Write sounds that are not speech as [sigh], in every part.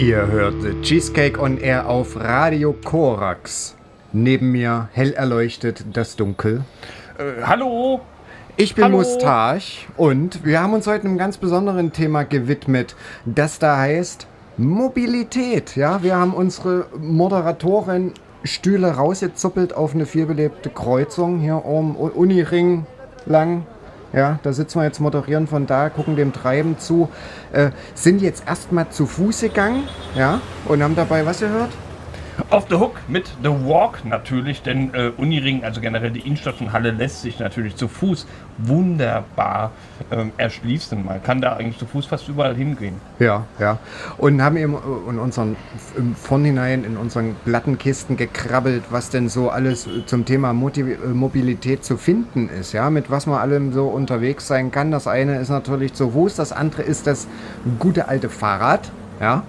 Ihr hört The Cheesecake on Air auf Radio Korax. Neben mir hell erleuchtet das Dunkel. Äh, hallo? Ich bin Hallo. Mustache und wir haben uns heute einem ganz besonderen Thema gewidmet, das da heißt Mobilität. Ja, wir haben unsere Moderatorin Stühle rausgezuppelt auf eine vielbelebte Kreuzung hier um Uniring lang. Ja, da sitzen wir jetzt moderieren von da, gucken dem Treiben zu. Äh, sind jetzt erstmal zu Fuß gegangen, ja, und haben dabei was gehört? Auf the Hook mit The Walk natürlich, denn äh, Uniring, also generell die Innenstadt von Halle, lässt sich natürlich zu Fuß wunderbar ähm, erschließen. Man kann da eigentlich zu Fuß fast überall hingehen. Ja, ja. Und haben eben in unseren, im Vorhinein in unseren Plattenkisten gekrabbelt, was denn so alles zum Thema Motiv Mobilität zu finden ist, ja, mit was man allem so unterwegs sein kann. Das eine ist natürlich zu Fuß, das andere ist das gute alte Fahrrad, ja.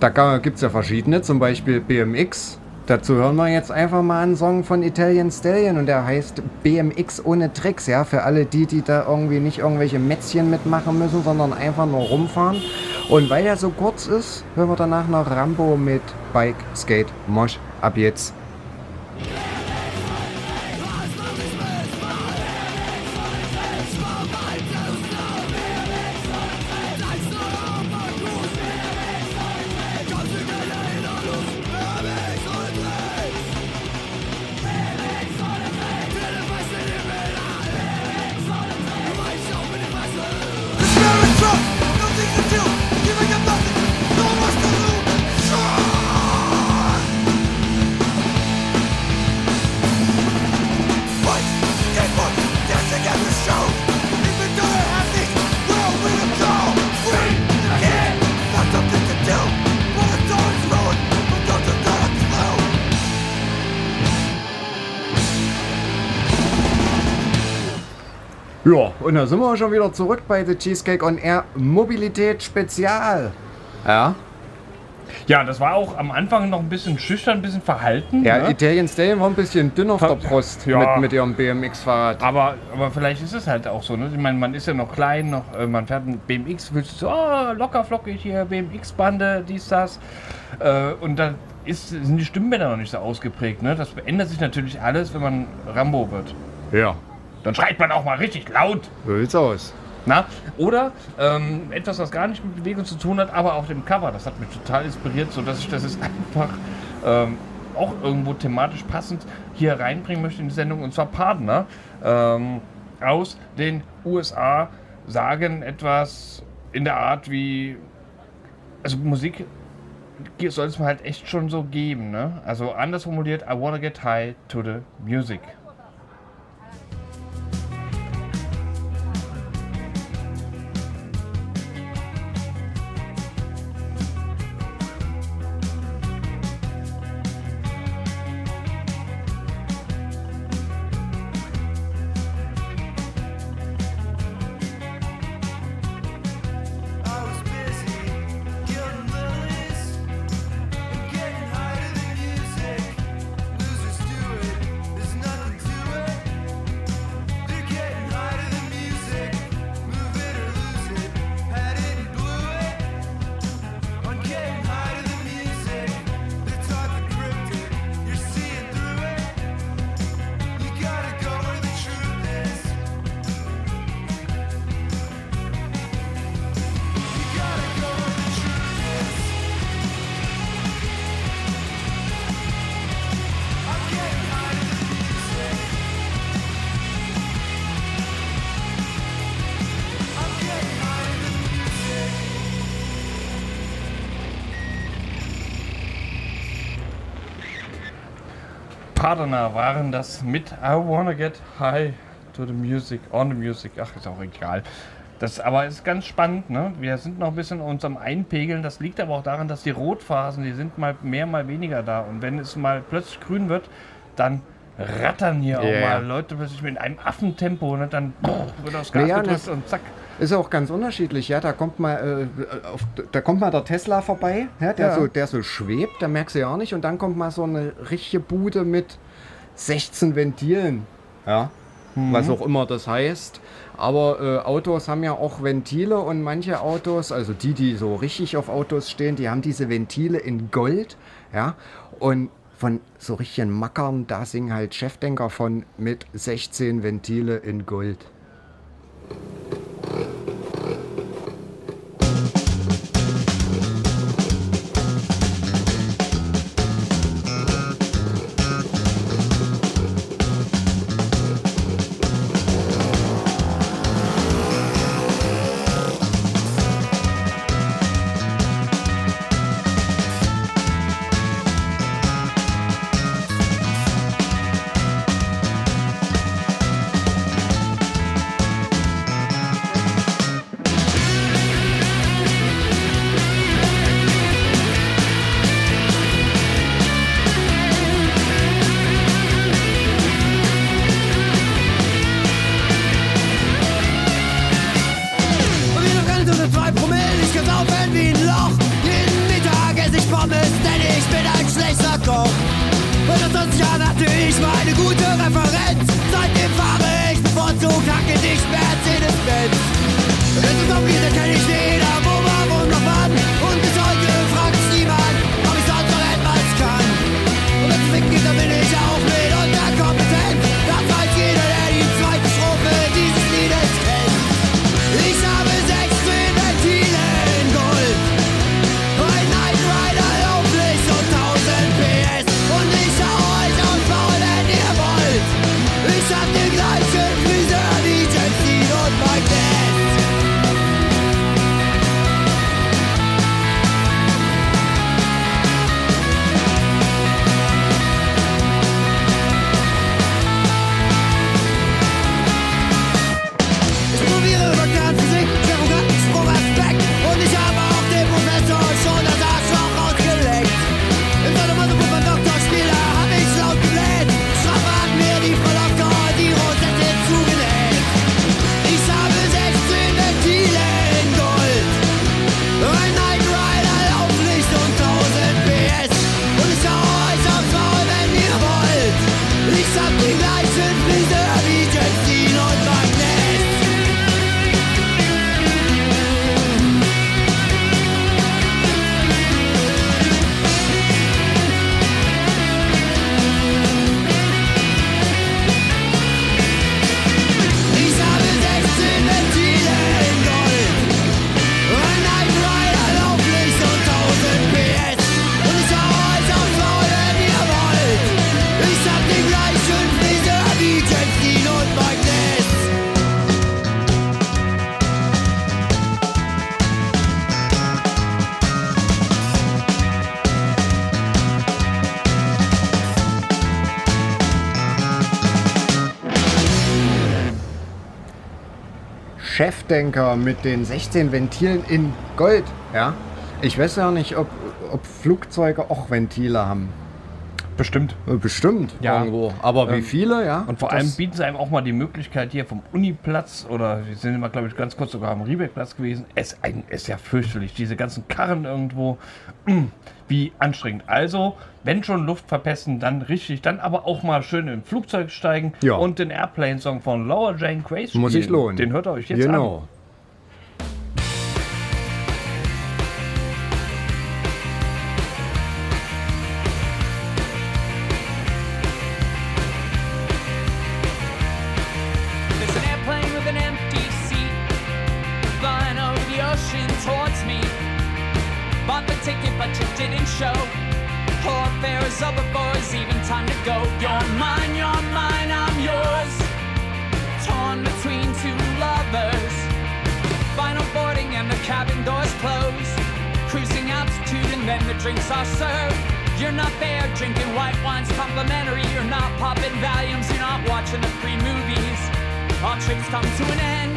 Da gibt es ja verschiedene, zum Beispiel BMX. Dazu hören wir jetzt einfach mal einen Song von Italian Stallion und der heißt BMX ohne Tricks, ja, für alle die, die da irgendwie nicht irgendwelche Mätzchen mitmachen müssen, sondern einfach nur rumfahren. Und weil er so kurz ist, hören wir danach noch Rambo mit Bike, Skate, Mosh. Ab jetzt. Ja, und da sind wir schon wieder zurück bei The Cheesecake on Air Mobilität Spezial. Ja, Ja, das war auch am Anfang noch ein bisschen schüchtern, ein bisschen verhalten. ja ne? Italian Stallion war ein bisschen dünn auf der Brust Ja. mit, mit ihrem BMX-Fahrrad. Aber, aber vielleicht ist es halt auch so. Ne? Ich meine, man ist ja noch klein, noch, äh, man fährt ein BMX, willst du so, oh, locker flockig hier, BMX-Bande, dies, das. Äh, und dann ist, sind die Stimmbänder noch nicht so ausgeprägt. Ne? Das ändert sich natürlich alles, wenn man Rambo wird. Ja, Dann schreit man auch mal richtig laut. so sieht's aus. Na? Oder ähm, etwas, was gar nicht mit Bewegung zu tun hat, aber auf dem Cover. Das hat mich total inspiriert, sodass ich das jetzt einfach ähm, auch irgendwo thematisch passend hier reinbringen möchte in die Sendung. Und zwar Partner ähm, aus den USA sagen etwas in der Art wie, also Musik soll es mir halt echt schon so geben. Ne? Also anders formuliert, I wanna get high to the music. Partner waren das mit I Wanna Get High to the Music, on the Music. Ach, ist auch egal. Das aber ist ganz spannend, ne? Wir sind noch ein bisschen uns am Einpegeln. Das liegt aber auch daran, dass die Rotphasen, die sind mal mehr, mal weniger da. Und wenn es mal plötzlich grün wird, dann rattern hier Ja, auch mal Leute plötzlich mit einem Affentempo. Ne? Dann wird aufs Gas Naja, gedrückt das- und zack. Ist auch ganz unterschiedlich, ja. Da kommt mal, äh, auf, da kommt mal der Tesla vorbei, ja, der, Ja. So, der so schwebt, da merkst du ja auch nicht. Und dann kommt mal so eine richtige Bude mit 16 Ventilen. Ja. Was auch immer das heißt. Aber äh, Autos haben ja auch Ventile und manche Autos, also die, die so richtig auf Autos stehen, die haben diese Ventile in Gold. Ja. Und von so richtigen Mackern, da singen halt Chefdenker von mit 16 Ventile in Gold. Thank you. Chefdenker mit den 16 Ventilen in Gold. Ja? Ich weiß ja nicht, ob, ob Flugzeuge auch Ventile haben. Bestimmt. Äh, Bestimmt Ja. irgendwo. Aber wie Ähm, viele, ja? Und vor allem bieten sie einem auch mal die Möglichkeit hier vom Uniplatz oder wir sind immer, glaube ich, ganz kurz sogar am Riebeckplatz gewesen. Es ist ja fürchterlich, diese ganzen Karren irgendwo. [clears throat] Wie anstrengend. Also, wenn schon Luft verpesten, dann richtig, dann aber auch mal schön im Flugzeug steigen Ja. und den Airplane-Song von Lower Jane Grace Muss sich spielen. lohnen. Den hört ihr euch jetzt an. Genau. Cabin doors close. Cruising altitude and then the drinks are served. You're not there drinking white wines complimentary. You're not popping Valiums. You're not watching the free movies. All trips come to an end.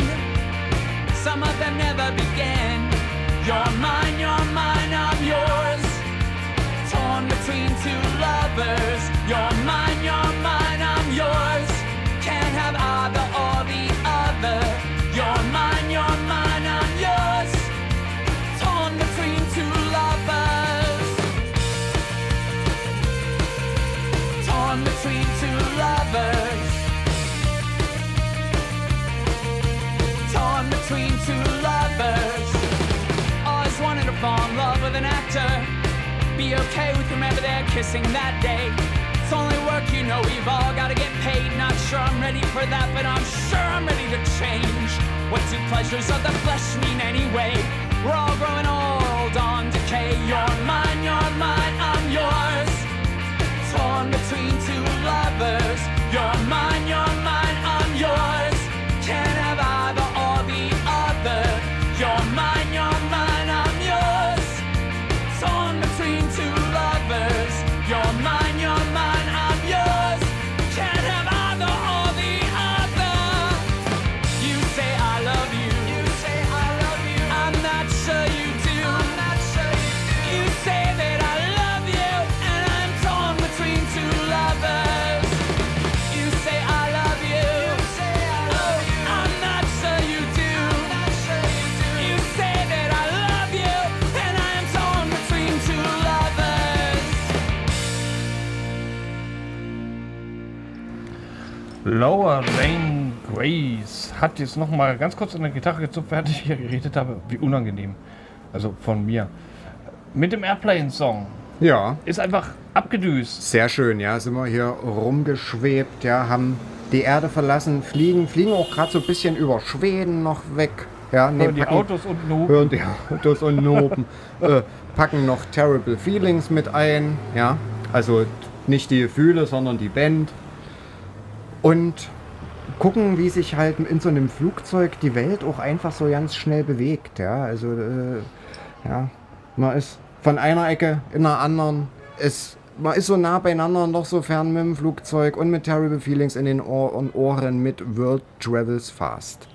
Some of them never begin. You're mine, you're mine, I'm yours. Torn between two lovers. You're mine, you're mine, I'm yours. Can't have either an actor. Be okay with whomever they're kissing that day. It's only work, you know, we've all gotta get paid. Not sure I'm ready for that, but I'm sure I'm ready to change. What do pleasures of the flesh mean anyway? We're all growing old on decay. You're mine, you're mine, I'm yours. Torn between two lovers. You're mine, you're mine, Lower Jane Grace hat jetzt noch mal ganz kurz an der Gitarre gezupft, während ich hier geredet habe. Wie unangenehm. Also von mir. Mit dem Airplane-Song. Ja, Ist einfach abgedüst. sehr schön, ja. Sind wir hier rumgeschwebt, ja, haben die Erde verlassen, fliegen, fliegen auch gerade so ein bisschen über Schweden noch weg. Ja, Hören die packen- Autos und Nu. hören die Autos und Nopen, [laughs] äh, packen noch Terrible Feelings mit ein, ja, also nicht die Gefühle, sondern die Band und gucken, wie sich halt in so einem Flugzeug die Welt auch einfach so ganz schnell bewegt, ja, also äh, ja, man ist von einer Ecke in einer anderen, es man ist so nah beieinander und doch so fern mit dem Flugzeug und mit Terrible Feelings in den Ohren mit World Travels Fast.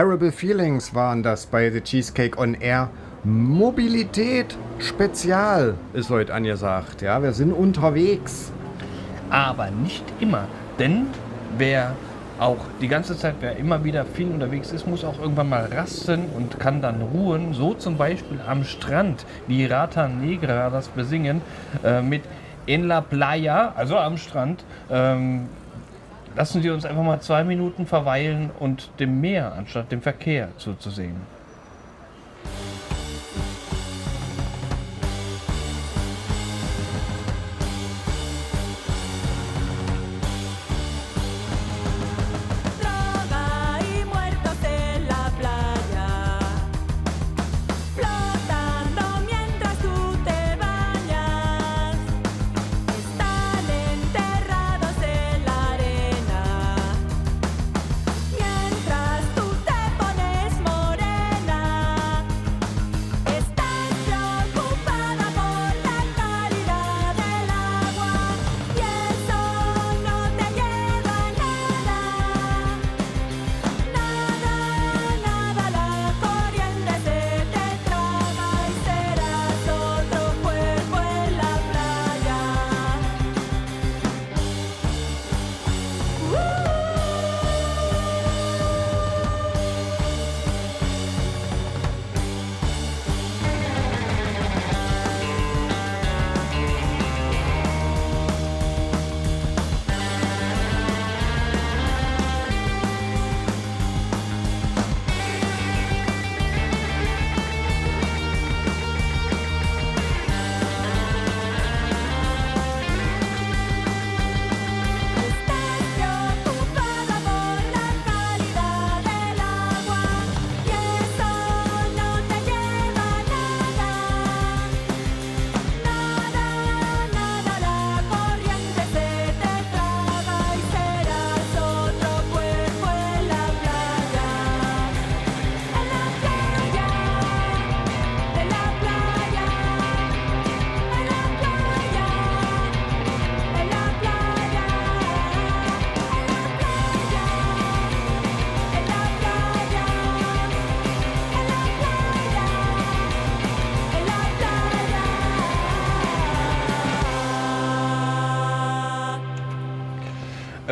Terrible Feelings waren das bei The Cheesecake on Air. Mobilität Spezial ist heute angesagt. Ja, wir sind unterwegs. aber nicht immer. Denn wer auch die ganze Zeit, wer immer wieder viel unterwegs ist, muss auch irgendwann mal rasten und kann dann ruhen. So zum Beispiel am Strand, wie Rata Negra das besingen, äh, mit En la Playa, also am Strand. Ähm, lassen Sie uns einfach mal zwei Minuten verweilen und dem Meer anstatt dem Verkehr zuzusehen.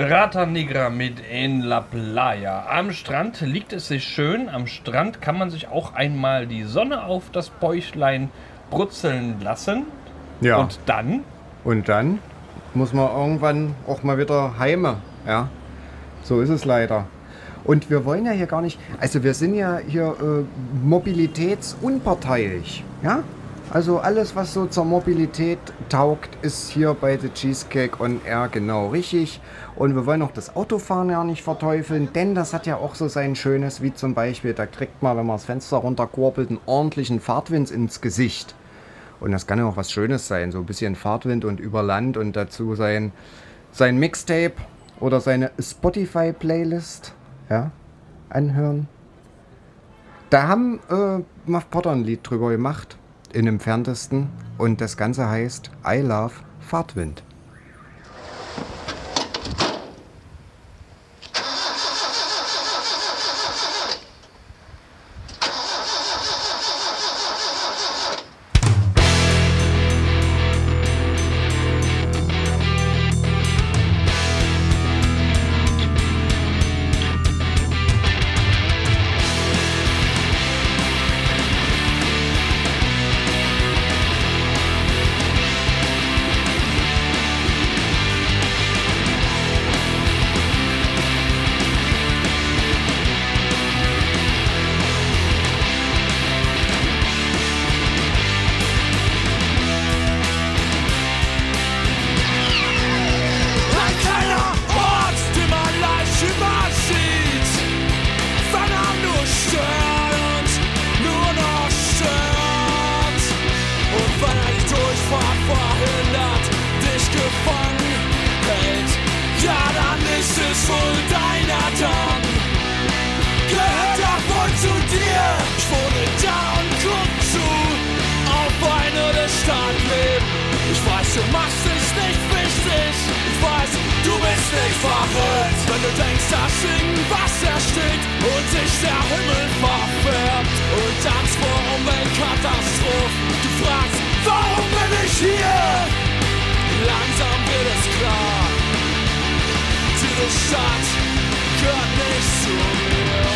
Rata Negra mit En la Playa. Am Strand liegt es sich schön. Am Strand kann man sich auch einmal die Sonne auf das Bäuchlein brutzeln lassen. Ja. Und dann Und dann muss man irgendwann auch mal wieder heime. Ja, so ist es leider. Und wir wollen ja hier gar nicht, also wir sind ja hier äh, mobilitätsunparteiisch. Ja, also alles, was so zur Mobilität taugt, ist hier bei The Cheesecake on Air genau richtig. Und wir wollen auch das Autofahren ja nicht verteufeln, denn das hat ja auch so sein Schönes, wie zum Beispiel, da kriegt man, wenn man das Fenster runterkurbelt, einen ordentlichen Fahrtwind ins Gesicht. Und das kann ja auch was Schönes sein, so ein bisschen Fahrtwind und über Land und dazu sein, sein Mixtape oder seine Spotify-Playlist ja, anhören. Da haben äh, Muff Potter ein Lied drüber gemacht, in entferntesten. Und das Ganze heißt I Love Fahrtwind. Verrückt. Wenn du denkst, dass irgendwas ersteht und dich ist der Himmel verfärbt und Angst vor Umweltkatastrophen. Du fragst, warum bin ich hier? Langsam wird es klar, diese Stadt gehört nicht zu mir.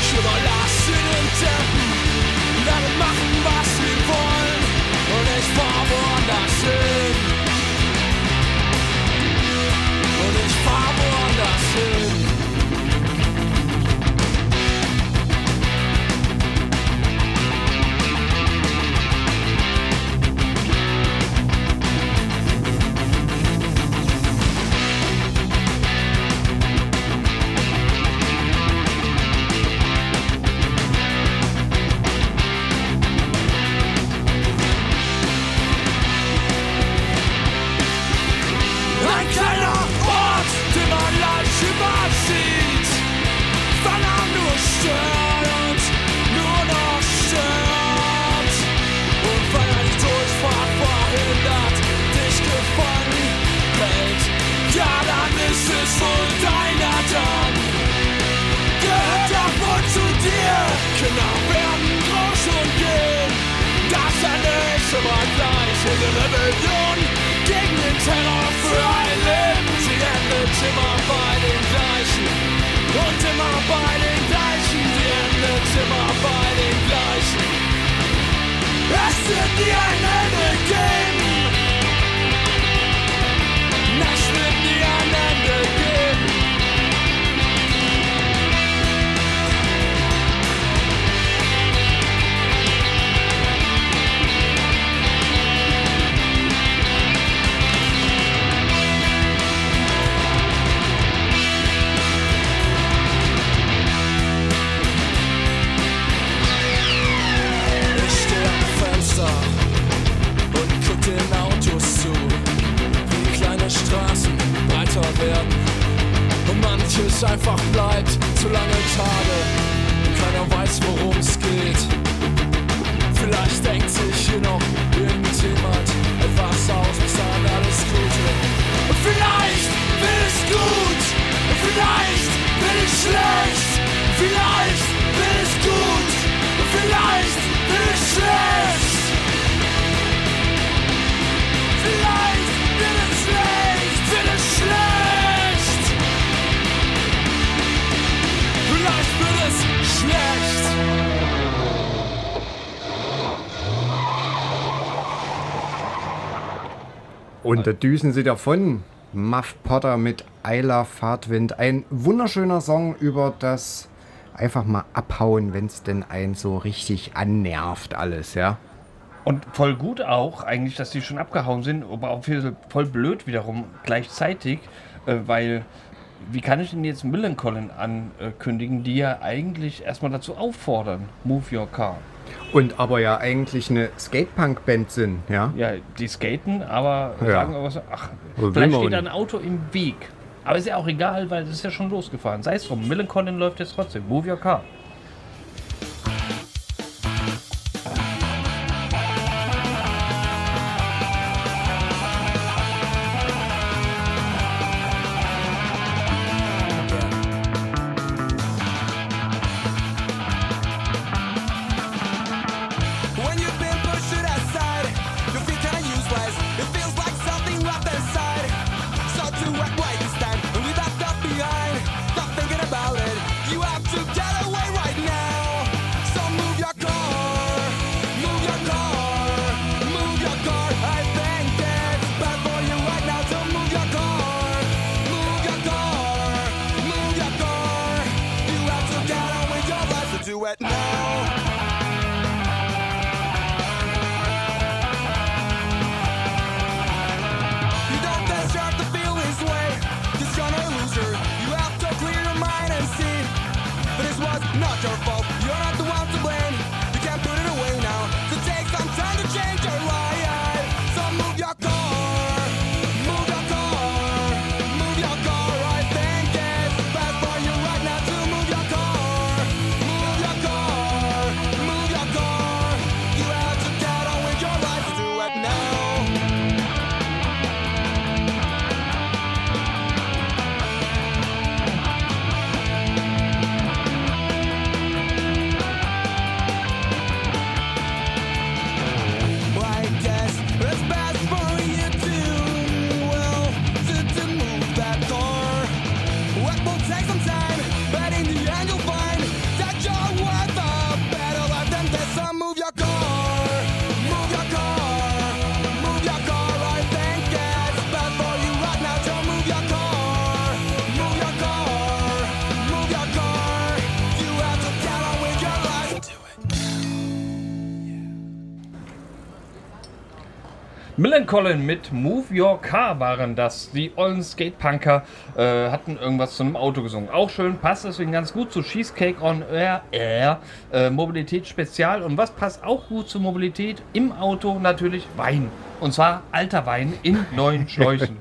Ich überlasse den Tempen, Rebellion gegen den Terror für ein Leben. Sie endet immer bei den gleichen und immer bei den gleichen. Sie endet immer bei den gleichen. Es wird nie ein Ende geben. Manches einfach bleibt zu lange Tage und keiner weiß, worum es geht. Vielleicht denkt sich hier noch irgendjemand etwas aus, bis dann alles gut wird. Und vielleicht will es gut, und vielleicht will es schlecht, Und da düsen sie davon. Muff Potter mit Ayla Fahrtwind. Ein wunderschöner Song über das einfach mal abhauen, wenn es denn einen so richtig annervt alles, ja. Und voll gut auch, eigentlich, dass die schon abgehauen sind, aber auch voll blöd wiederum gleichzeitig, äh, weil wie kann ich denn jetzt Millencolin ankündigen, die ja eigentlich erstmal dazu auffordern, move your car. Und aber ja eigentlich eine Skatepunk-Band sind, ja. Ja, die skaten, aber Ja. sagen aber so, ach, will vielleicht steht da ein Auto im Weg. Aber ist ja auch egal, weil es ist ja schon losgefahren. Sei es drum, Millencolin läuft jetzt trotzdem. Move your car. Millen Colin mit Move Your Car waren das. Die ollen Skatepunker äh, hatten irgendwas zu einem Auto gesungen. Auch schön, passt deswegen ganz gut zu Cheesecake on Air, Air äh, Mobilität Spezial. Und was passt auch gut zur Mobilität? Im Auto natürlich Wein. Und zwar alter Wein in neuen [laughs] Schläuchen.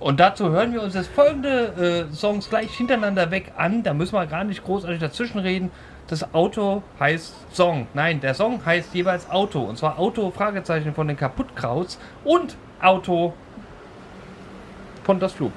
Und dazu hören wir uns das folgende äh, Songs gleich hintereinander weg an. Da müssen wir gar nicht großartig dazwischen reden das Auto heißt Song. Nein, der Song heißt jeweils Auto. Und zwar Auto Fragezeichen von den Kaputtkrauts und Auto von das Flug.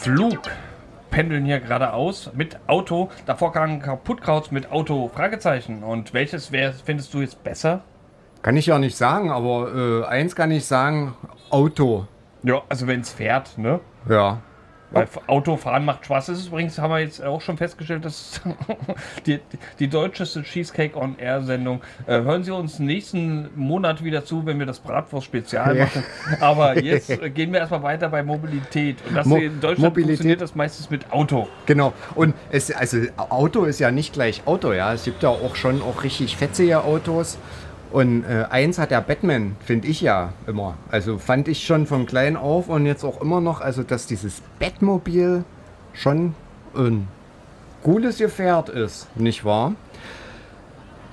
Flug. Pendeln hier geradeaus mit Auto. Davor kam Kaputtkraut mit Auto. Fragezeichen. Und welches wär, findest du jetzt besser? Kann ich ja nicht sagen, aber äh, eins kann ich sagen: Auto. Ja, also wenn es fährt, ne? Ja. Weil Autofahren macht Spaß. Das ist übrigens, haben wir jetzt auch schon festgestellt, dass die, [laughs] die, die deutscheste Cheesecake on Air Sendung. Äh, hören Sie uns nächsten Monat wieder zu, wenn wir das Bratwurst-Spezial Ja. machen. Aber [laughs] jetzt äh, gehen wir erstmal weiter bei Mobilität. Und das Mo- in Deutschland Mobilität. funktioniert das meistens mit Auto. Genau. Und es, also Auto ist ja nicht gleich Auto, ja. Es gibt ja auch schon auch richtig fetzige Autos. Und äh, eins hat der Batman, finde ich ja immer. Also fand ich schon von klein auf und jetzt auch immer noch, also dass dieses Batmobil schon ein cooles Gefährt ist, nicht wahr?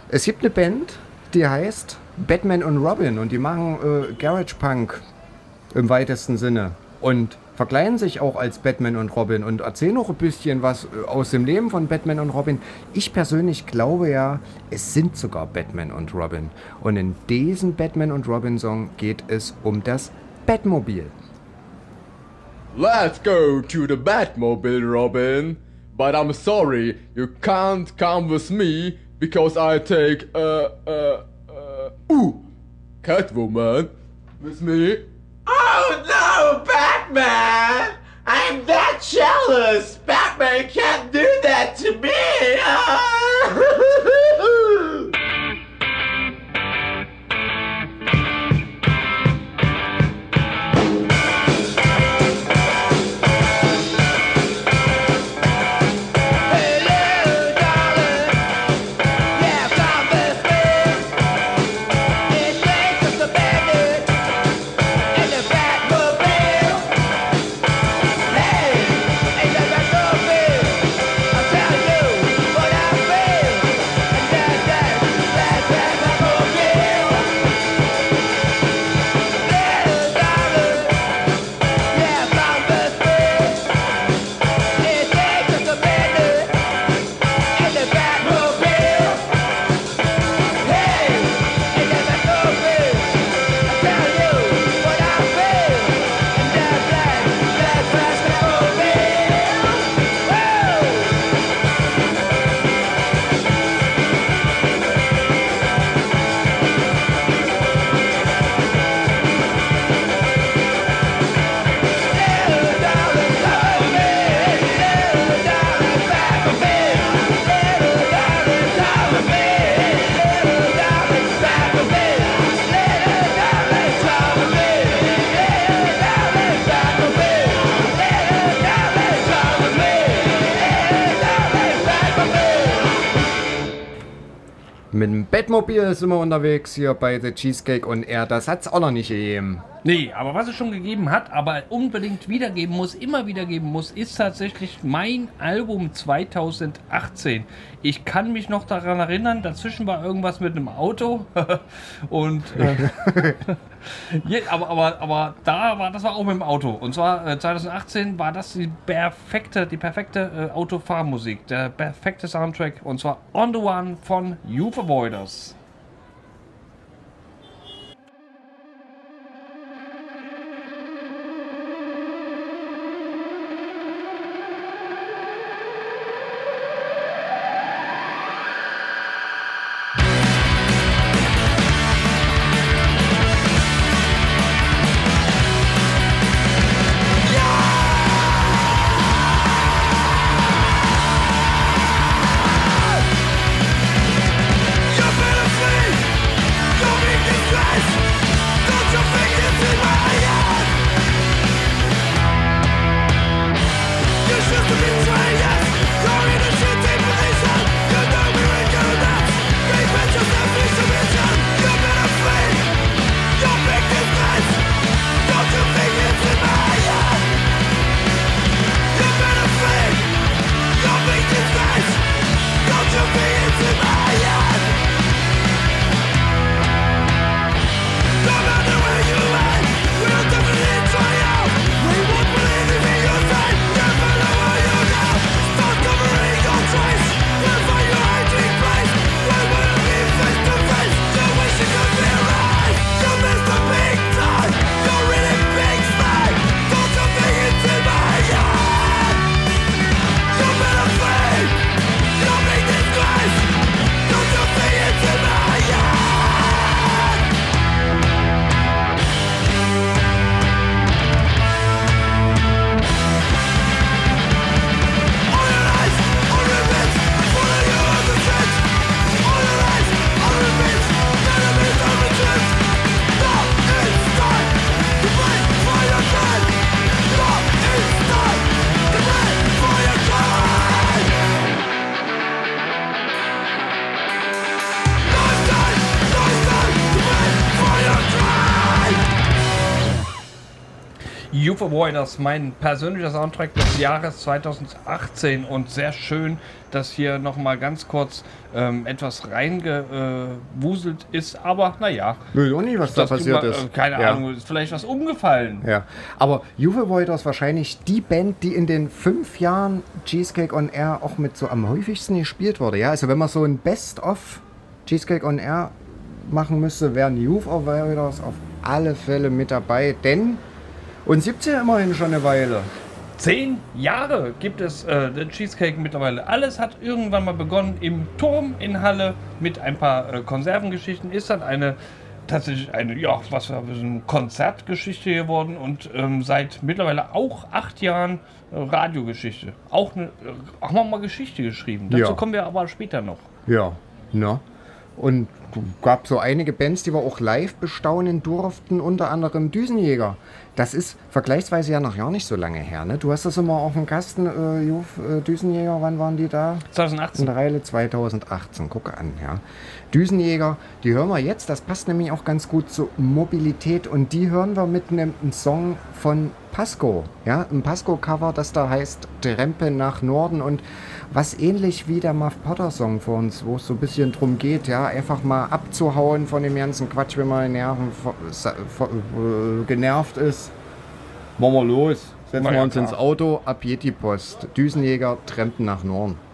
Es gibt eine Band, die heißt Batman und Robin und die machen äh, Garage Punk im weitesten Sinne und verkleiden sich auch als Batman und Robin und erzählen noch ein bisschen was äh, aus dem Leben von Batman und Robin. Ich persönlich glaube ja, es sind sogar Batman und Robin. Und in diesem Batman und Robin Song geht es um das Batmobil. Let's go to the Batmobile, Robin. But I'm sorry, you can't come with me because I take uh uh uh ooh Catwoman with me. Oh no, Batman! I'm that jealous! Batman can't do that to me! Ah! [laughs] Mit dem Batmobil sind wir unterwegs hier bei The Cheesecake und er. Das hat's auch noch nicht gegeben. Nee, aber was es schon gegeben hat, aber unbedingt wiedergeben muss, immer wiedergeben muss, ist tatsächlich mein Album 2018. Ich kann mich noch daran erinnern, dazwischen war irgendwas mit einem Auto [laughs] und äh, [laughs] je, aber, aber, aber da war das war auch mit dem Auto und zwar äh, 2018 war das die perfekte die perfekte äh, Autofahrmusik, der perfekte Soundtrack und zwar On the One von Youth Avoiders. You Youth Avoiders, mein persönlicher Soundtrack des Jahres 2018 und sehr schön, dass hier nochmal ganz kurz ähm, etwas reingewuselt ist, aber naja. Will auch nicht, was da passiert immer, ist. äh, Keine Ja. Ahnung, ist vielleicht was umgefallen. Ja, aber Juve Voiders wahrscheinlich die Band, die in den fünf Jahren Cheesecake on Air auch mit so am häufigsten gespielt wurde. Ja, also wenn man so ein Best-of Cheesecake on Air machen müsste, wären Juve Voiders auf alle Fälle mit dabei, denn es ja immerhin schon eine Weile. Zehn Jahre gibt es äh, den Cheesecake mittlerweile. Alles hat irgendwann mal begonnen im Turm in Halle mit ein paar äh, Konservengeschichten. Ist dann eine tatsächlich eine, ja, was war eine Konzertgeschichte geworden und ähm, seit mittlerweile auch acht Jahren äh, Radiogeschichte. Auch eine, äh, haben wir mal Geschichte geschrieben. Dazu Ja. kommen wir aber später noch. Ja, ne? Und gab so einige Bands, die wir auch live bestaunen durften, unter anderem Düsenjäger. Das ist vergleichsweise ja noch gar nicht so lange her. Ne? Du hast das immer auf dem Kasten, äh, Juf, äh, Düsenjäger, wann waren die da? 2018. In Reile 2018, gucke an, ja. Düsenjäger, die hören wir jetzt, das passt nämlich auch ganz gut zur Mobilität. Und die hören wir mit einem Song von Pasco, ja, ein Pasco-Cover, das da heißt Trempe nach Norden. Und was ähnlich wie der Muff Potter Song für uns, wo es so ein bisschen drum geht, ja, einfach mal abzuhauen von dem ganzen Quatsch, wenn man Nerven äh, genervt ist. Machen wir los, setzen wir uns ins. Auto, ab Yeti Post, Düsenjäger, Trempen nach Norden.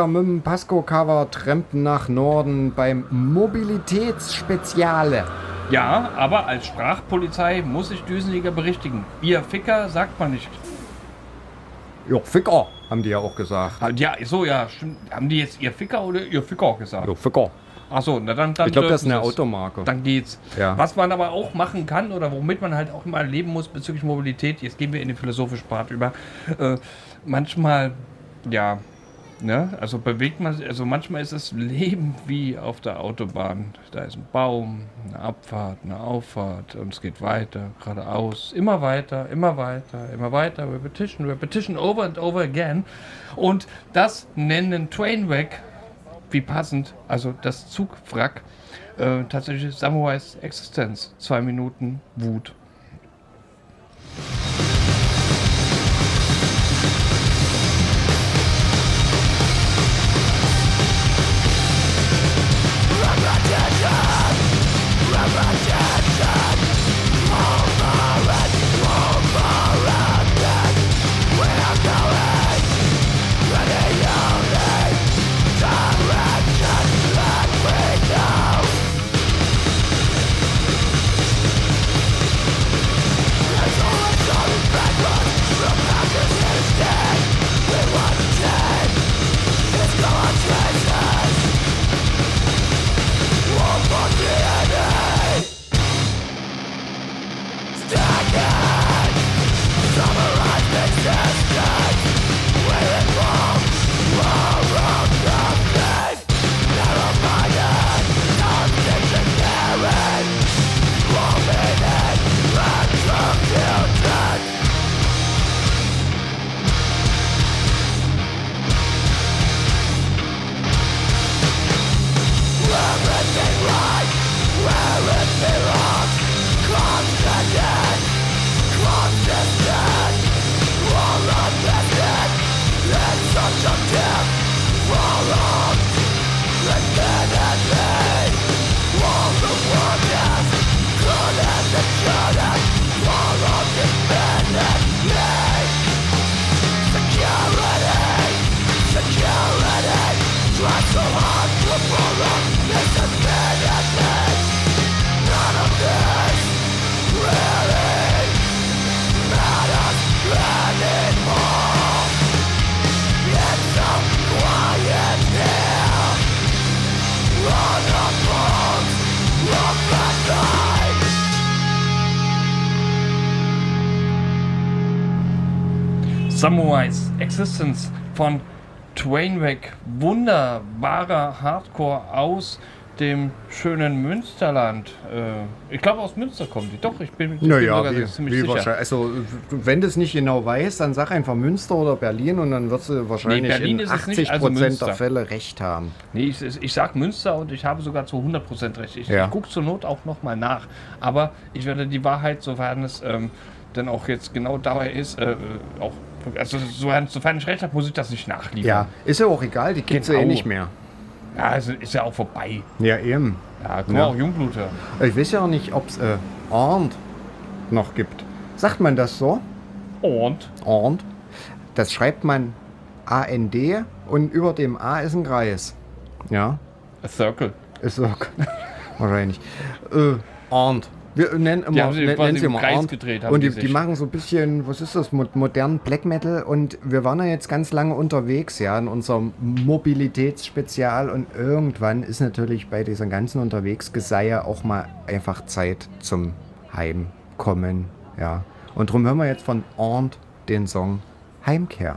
Düsenjäger mit dem Pasco-Cover Trempen nach Norden beim Mobilitätsspeziale. Ja, aber als Sprachpolizei muss ich Düsenjäger berichtigen. Ihr Ficker sagt man nicht. Ja, Ficker, haben die ja auch gesagt. Ah, Ja, so, ja, stimmt. Haben die jetzt ihr Ficker oder ihr Ficker gesagt? Ja, Ficker. Ach so, na dann, dann Ich glaube, das ist eine. Automarke. Dann geht's. Ja. Was man aber auch machen kann oder womit man halt auch immer leben muss bezüglich Mobilität, jetzt gehen wir in den philosophischen Part über, äh, manchmal, ja, ne, also bewegt man also manchmal ist das Leben wie auf der Autobahn. Da ist ein Baum, eine Abfahrt, eine Auffahrt und es geht weiter, geradeaus, immer weiter, immer weiter, immer weiter, repetition, repetition, over and over again. Und das nennen Trainwreck wie passend, also das Zugwrack, äh, tatsächlich Samurais Existenz. Zwei Minuten Wut. Samurais Existence von Twainweg. Wunderbarer Hardcore aus dem schönen Münsterland. Äh, ich glaube, aus Münster kommen die. Doch, ich bin, ich bin Naja, sogar wie, ziemlich wie sicher. Also, wenn du es nicht genau weißt, dann sag einfach Münster oder Berlin und dann wirst du wahrscheinlich Berlin in ist es nicht, 80 also Prozent Münster. der Fälle recht haben. Nee, ich, ich sag Münster und ich habe sogar zu 100% recht. Ich, Ja. ich gucke zur Not auch nochmal nach. Aber ich werde die Wahrheit, sofern es ähm, denn auch jetzt genau dabei ist, äh, äh, auch, also sofern, sofern ich recht habe, muss ich das nicht nachliefern. Ja, ist ja auch egal, die gibt es ja eh Genau. nicht mehr. Ja, also ist ja auch vorbei. Ja, eben. Ja, guck Ja. auch Jungbluter. Ich weiß ja auch nicht, ob es äh, Arndt noch gibt. Sagt man das so? Und? Arndt. Das schreibt man A-N-D und über dem A ist ein Kreis. Ja, A Circle. ist [laughs] so. Wahrscheinlich. Äh, Arndt. Wir nennen immer, haben sie nen- quasi nennen sie im immer Kreis Arndt. gedreht, haben Und die die, die machen so ein bisschen, was ist das, mo- modernen Black Metal. Und wir waren ja jetzt ganz lange unterwegs, ja, in unserem Mobilitätsspezial. Und irgendwann ist natürlich bei diesem ganzen Unterwegsgeseier auch mal einfach Zeit zum Heimkommen. Ja. Und darum hören wir jetzt von Arndt den Song. Heimkehr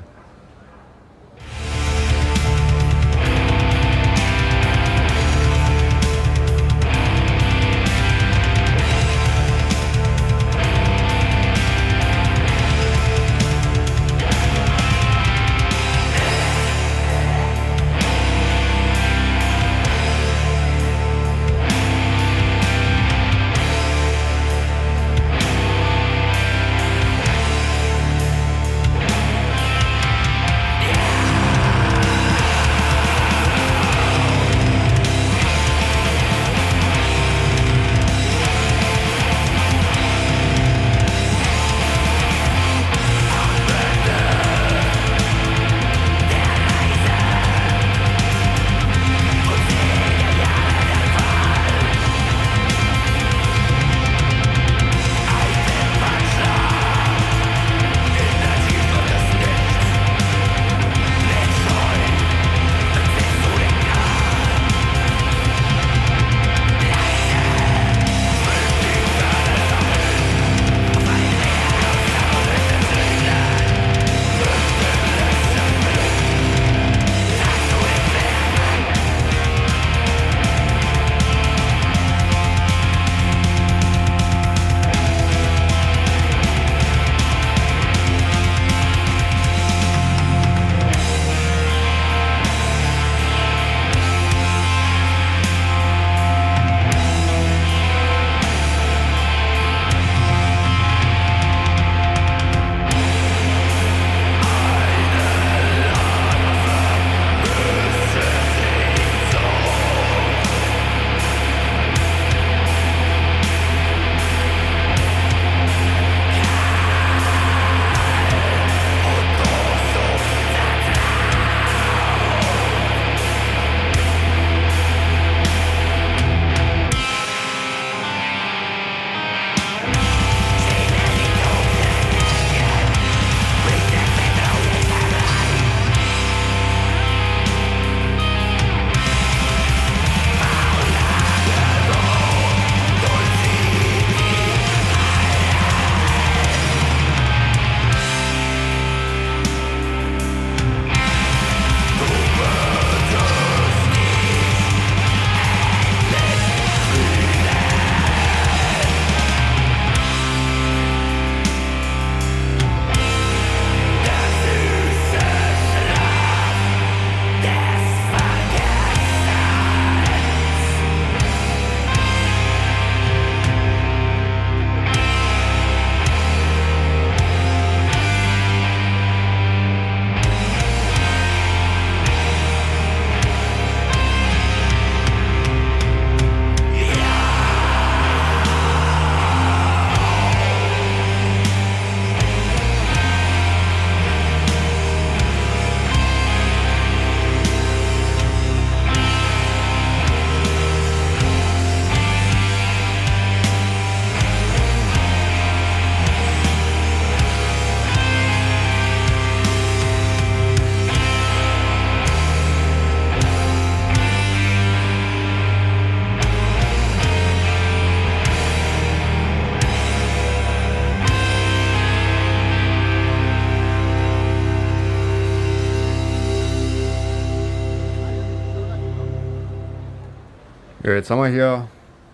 jetzt haben wir hier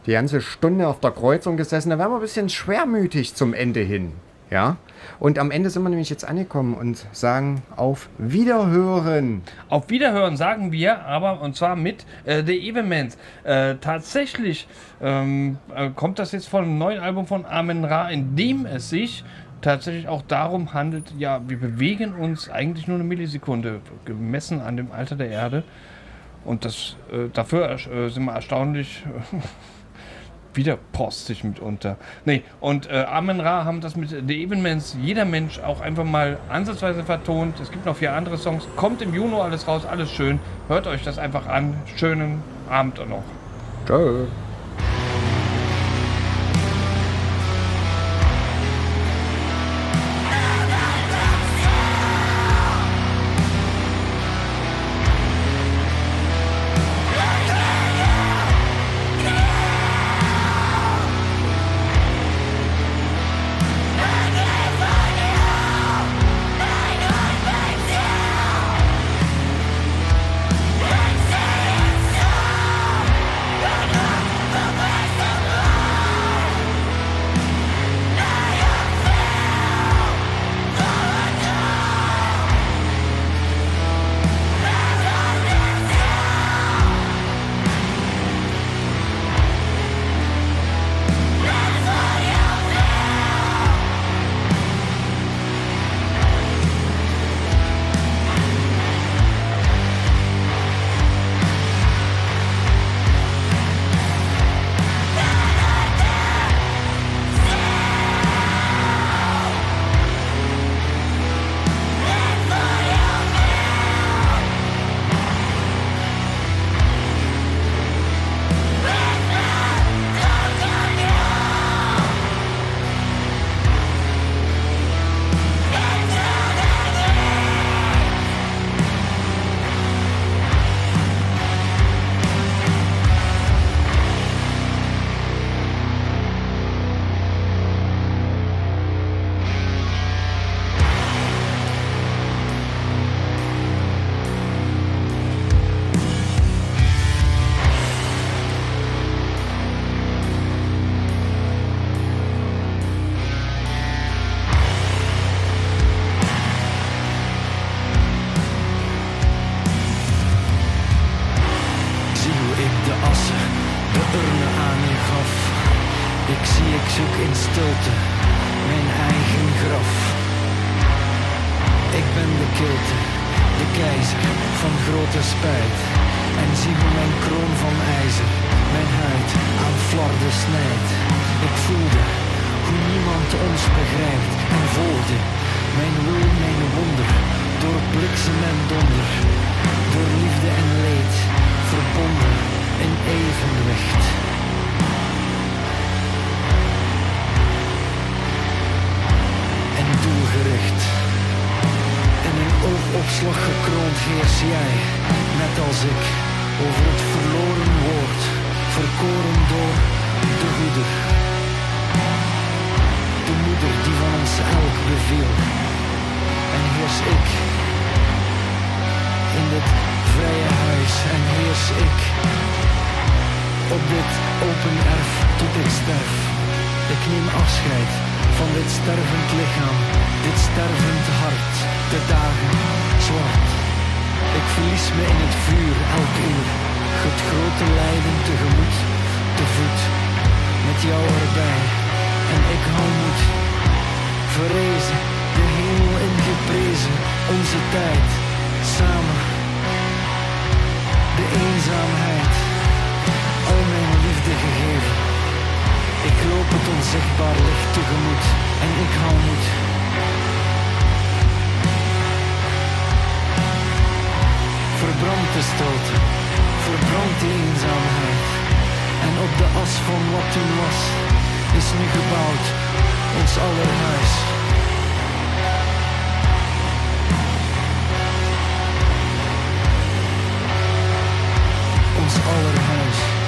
die ganze Stunde auf der Kreuzung gesessen. Da werden wir ein bisschen schwermütig zum Ende hin. Ja? Und am Ende sind wir nämlich jetzt angekommen und sagen auf Wiederhören. Auf Wiederhören sagen wir, aber und zwar mit äh, The Evenmans. Äh, tatsächlich ähm, äh, kommt das jetzt von einem neuen Album von Amen Ra, in dem es sich tatsächlich auch darum handelt, ja, wir bewegen uns eigentlich nur eine Millisekunde, gemessen an dem Alter der Erde. Und das, äh, dafür äh, sind wir erstaunlich [laughs] wieder postig mitunter. Nee, und äh, Amen Ra haben das mit The Evenmans, jeder Mensch, auch einfach mal ansatzweise vertont. Es gibt noch vier andere Songs. Kommt im Juni alles raus, alles schön. Hört euch das einfach an. Schönen Abend noch. Tschö. De keizer van grote spijt. En zie hoe mijn kroon van ijzer mijn huid aan flarden snijdt. Ik voelde hoe niemand ons begrijpt en volgde mijn wil, mijn wonder, door bliksem en donder, door liefde en leed, verbonden in evenwicht. En doelgericht. Oogopslag gekroond heers jij, net als ik, over het verloren woord, verkoren door de goeder. De moeder die van ons elk beviel. En heers ik in dit vrije huis en heers ik op dit open erf tot ik sterf. Ik neem afscheid van dit stervend lichaam, dit stervend hart, de dagen zwart. Ik verlies me in het vuur elk uur, het grote lijden tegemoet, te voet, met jou erbij. En ik hou moed, verrezen, de hemel ingeprezen, onze tijd, samen de eenzaamheid, al mijn liefde gegeven. Ik loop het onzichtbaar licht tegemoet en ik hou moed. verbrandt de stilte, verbrandt de eenzaamheid. En op de as van wat toen was, is nu gebouwd ons allerhuis. Ons allerhuis.